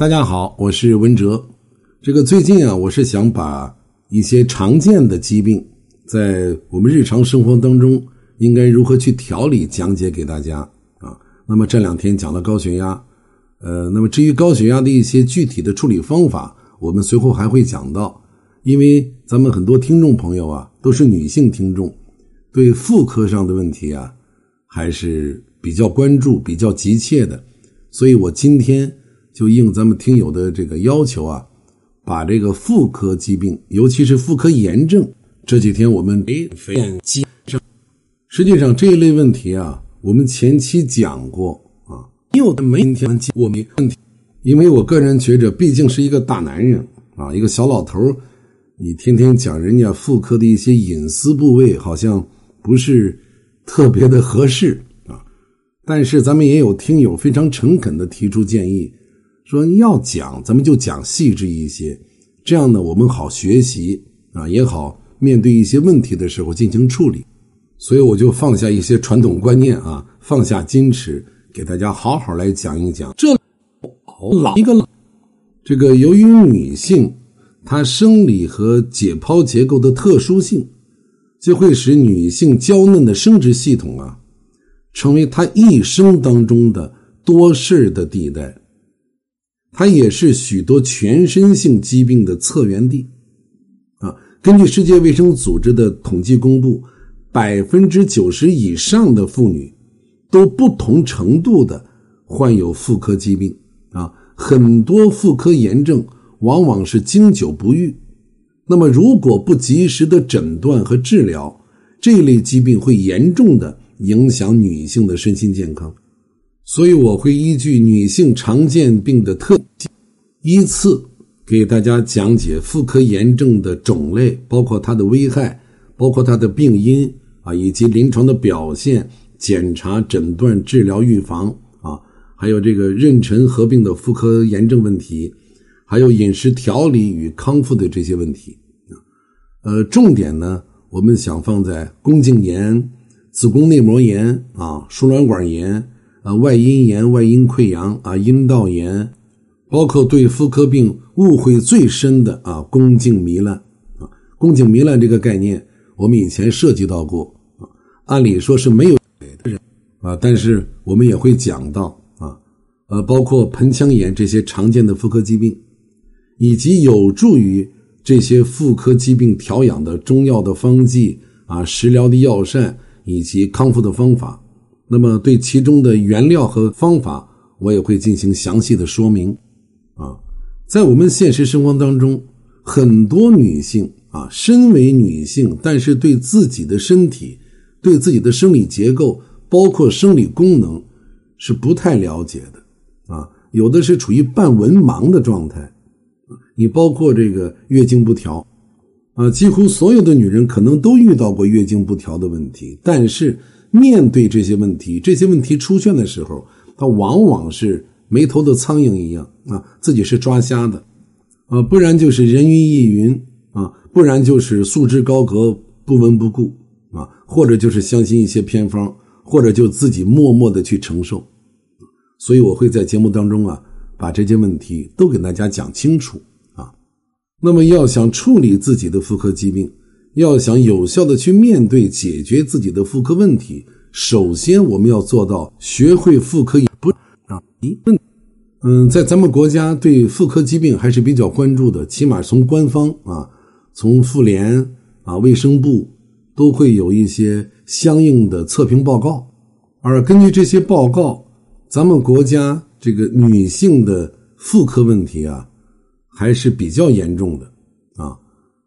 大家好，我是文哲。这个最近啊，我是想把一些常见的疾病，在我们日常生活当中应该如何去调理，讲解给大家啊。那么这两天讲了高血压，呃，那么至于高血压的一些具体的处理方法，我们随后还会讲到。因为咱们很多听众朋友啊，都是女性听众，对妇科上的问题啊，还是比较关注、比较急切的，所以我今天。就应咱们听友的这个要求啊，把这个妇科疾病，尤其是妇科炎症，这几天我们诶。实际上这一类问题啊，我们前期讲过啊，有的没天我没问题，因为我个人觉着，毕竟是一个大男人啊，一个小老头你天天讲人家妇科的一些隐私部位，好像不是特别的合适啊。但是咱们也有听友非常诚恳的提出建议。说要讲，咱们就讲细致一些，这样呢，我们好学习啊，也好面对一些问题的时候进行处理。所以我就放下一些传统观念啊，放下矜持，给大家好好来讲一讲。这老一个老，这个由于女性她生理和解剖结构的特殊性，就会使女性娇嫩的生殖系统啊，成为她一生当中的多事的地带。它也是许多全身性疾病的策源地，啊，根据世界卫生组织的统计公布，百分之九十以上的妇女都不同程度的患有妇科疾病，啊，很多妇科炎症往往是经久不愈，那么如果不及时的诊断和治疗，这类疾病会严重的影响女性的身心健康。所以我会依据女性常见病的特性，依次给大家讲解妇科炎症的种类，包括它的危害，包括它的病因啊，以及临床的表现、检查、诊断、治疗、预防啊，还有这个妊娠合并的妇科炎症问题，还有饮食调理与康复的这些问题啊。呃，重点呢，我们想放在宫颈炎、子宫内膜炎啊、输卵管炎。啊，外阴炎、外阴溃疡啊，阴道炎，包括对妇科病误会最深的啊，宫颈糜烂啊，宫颈糜烂这个概念，我们以前涉及到过啊，按理说是没有的人啊，但是我们也会讲到啊，呃，包括盆腔炎这些常见的妇科疾病，以及有助于这些妇科疾病调养的中药的方剂啊，食疗的药膳以及康复的方法。那么，对其中的原料和方法，我也会进行详细的说明。啊，在我们现实生活当中，很多女性啊，身为女性，但是对自己的身体、对自己的生理结构，包括生理功能，是不太了解的。啊，有的是处于半文盲的状态。你包括这个月经不调，啊，几乎所有的女人可能都遇到过月经不调的问题，但是。面对这些问题，这些问题出现的时候，他往往是没头的苍蝇一样啊，自己是抓瞎的，啊，不然就是人云亦云啊，不然就是束之高阁不闻不顾啊，或者就是相信一些偏方，或者就自己默默的去承受。所以我会在节目当中啊，把这些问题都给大家讲清楚啊。那么要想处理自己的妇科疾病。要想有效的去面对解决自己的妇科问题，首先我们要做到学会妇科不啊一嗯，在咱们国家对妇科疾病还是比较关注的，起码从官方啊，从妇联啊、卫生部都会有一些相应的测评报告，而根据这些报告，咱们国家这个女性的妇科问题啊，还是比较严重的啊。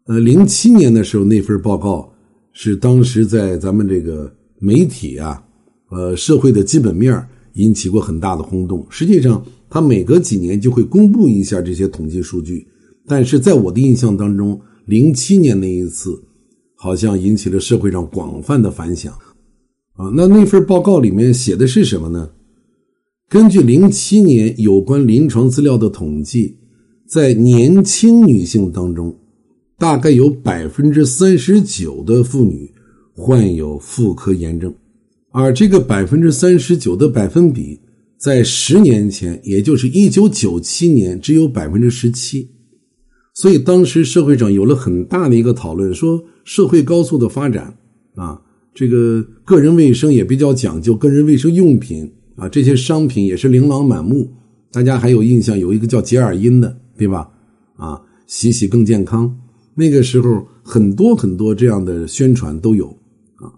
呃，零七年的时候那份报告是当时在咱们这个媒体啊，呃，社会的基本面引起过很大的轰动。实际上，它每隔几年就会公布一下这些统计数据，但是在我的印象当中，零七年那一次好像引起了社会上广泛的反响啊。那那份报告里面写的是什么呢？根据零七年有关临床资料的统计，在年轻女性当中。大概有百分之三十九的妇女患有妇科炎症，而这个百分之三十九的百分比，在十年前，也就是一九九七年，只有百分之十七。所以当时社会上有了很大的一个讨论，说社会高速的发展啊，这个个人卫生也比较讲究，个人卫生用品啊，这些商品也是琳琅满目。大家还有印象，有一个叫洁尔阴的，对吧？啊，洗洗更健康。那个时候很多很多这样的宣传都有啊。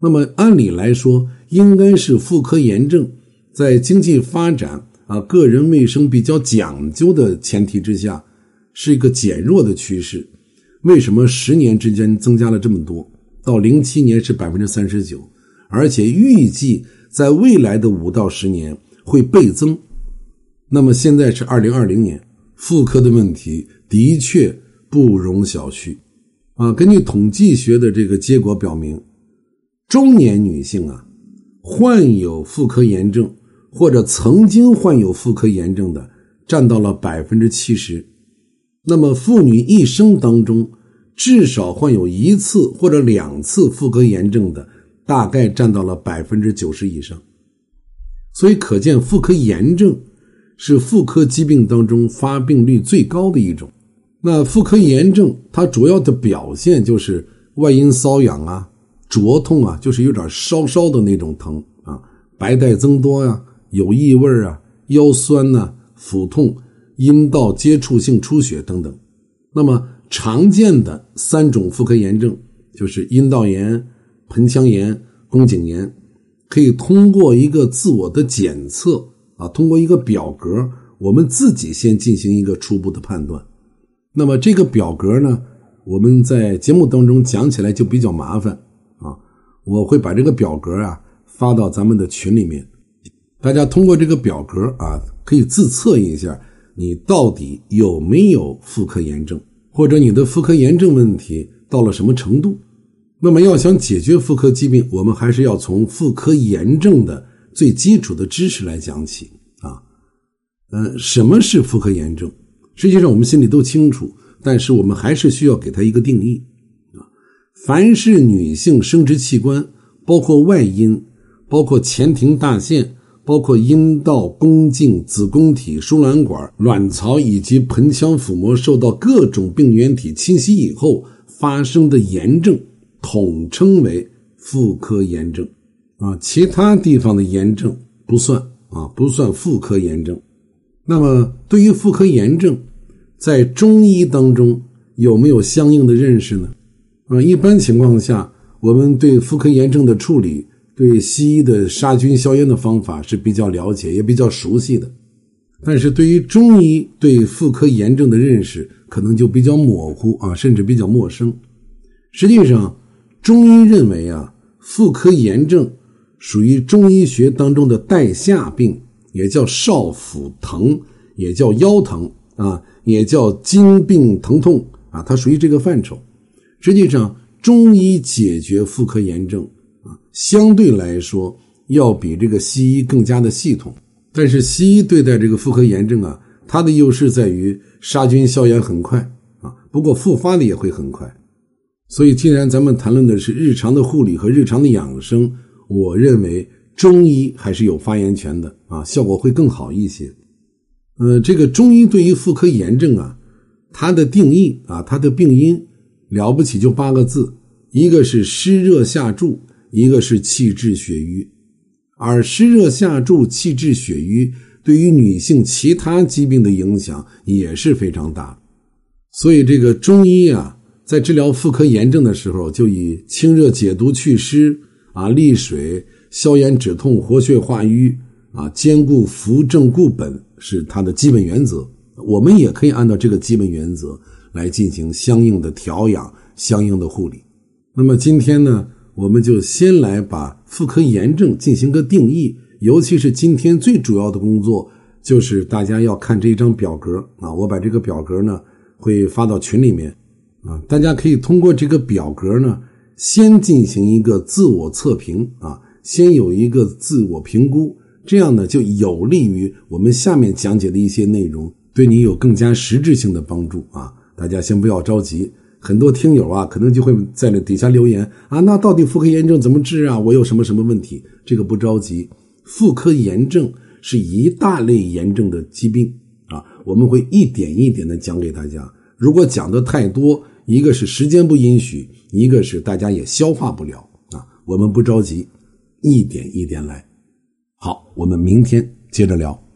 那么按理来说，应该是妇科炎症在经济发展啊、个人卫生比较讲究的前提之下。是一个减弱的趋势，为什么十年之间增加了这么多？到零七年是百分之三十九，而且预计在未来的五到十年会倍增。那么现在是二零二零年，妇科的问题的确不容小觑啊！根据统计学的这个结果表明，中年女性啊，患有妇科炎症或者曾经患有妇科炎症的占到了百分之七十。那么，妇女一生当中至少患有一次或者两次妇科炎症的，大概占到了百分之九十以上。所以，可见妇科炎症是妇科疾病当中发病率最高的一种。那妇科炎症它主要的表现就是外阴瘙痒啊、灼痛啊，就是有点烧烧的那种疼啊，白带增多呀、有异味啊、腰酸呐、腹痛。阴道接触性出血等等，那么常见的三种妇科炎症就是阴道炎、盆腔炎、宫颈炎，可以通过一个自我的检测啊，通过一个表格，我们自己先进行一个初步的判断。那么这个表格呢，我们在节目当中讲起来就比较麻烦啊，我会把这个表格啊发到咱们的群里面，大家通过这个表格啊，可以自测一下。你到底有没有妇科炎症，或者你的妇科炎症问题到了什么程度？那么要想解决妇科疾病，我们还是要从妇科炎症的最基础的知识来讲起啊。呃，什么是妇科炎症？实际上我们心里都清楚，但是我们还是需要给它一个定义啊。凡是女性生殖器官，包括外阴，包括前庭大腺。包括阴道、宫颈、子宫体、输卵管、卵巢以及盆腔腹膜受到各种病原体侵袭以后发生的炎症，统称为妇科炎症。啊，其他地方的炎症不算啊，不算妇科炎症。那么，对于妇科炎症，在中医当中有没有相应的认识呢？啊，一般情况下，我们对妇科炎症的处理。对西医的杀菌消炎的方法是比较了解，也比较熟悉的，但是对于中医对妇科炎症的认识可能就比较模糊啊，甚至比较陌生。实际上，中医认为啊，妇科炎症属于中医学当中的带下病，也叫少腹疼，也叫腰疼啊，也叫筋病疼痛啊，它属于这个范畴。实际上，中医解决妇科炎症啊。相对来说，要比这个西医更加的系统。但是西医对待这个妇科炎症啊，它的优势在于杀菌消炎很快啊，不过复发的也会很快。所以，既然咱们谈论的是日常的护理和日常的养生，我认为中医还是有发言权的啊，效果会更好一些。呃，这个中医对于妇科炎症啊，它的定义啊，它的病因了不起就八个字，一个是湿热下注。一个是气滞血瘀，而湿热下注、气滞血瘀对于女性其他疾病的影响也是非常大。所以，这个中医啊，在治疗妇科炎症的时候，就以清热解毒、祛湿啊、利水、消炎止痛、活血化瘀啊、兼顾扶正固本是它的基本原则。我们也可以按照这个基本原则来进行相应的调养、相应的护理。那么今天呢？我们就先来把妇科炎症进行个定义，尤其是今天最主要的工作就是大家要看这一张表格啊，我把这个表格呢会发到群里面啊，大家可以通过这个表格呢先进行一个自我测评啊，先有一个自我评估，这样呢就有利于我们下面讲解的一些内容，对你有更加实质性的帮助啊，大家先不要着急，很多听友啊可能就会在那底下留言。啊，那到底妇科炎症怎么治啊？我有什么什么问题？这个不着急，妇科炎症是一大类炎症的疾病啊，我们会一点一点的讲给大家。如果讲的太多，一个是时间不允许，一个是大家也消化不了啊，我们不着急。一点一点来。好我们明天接着聊。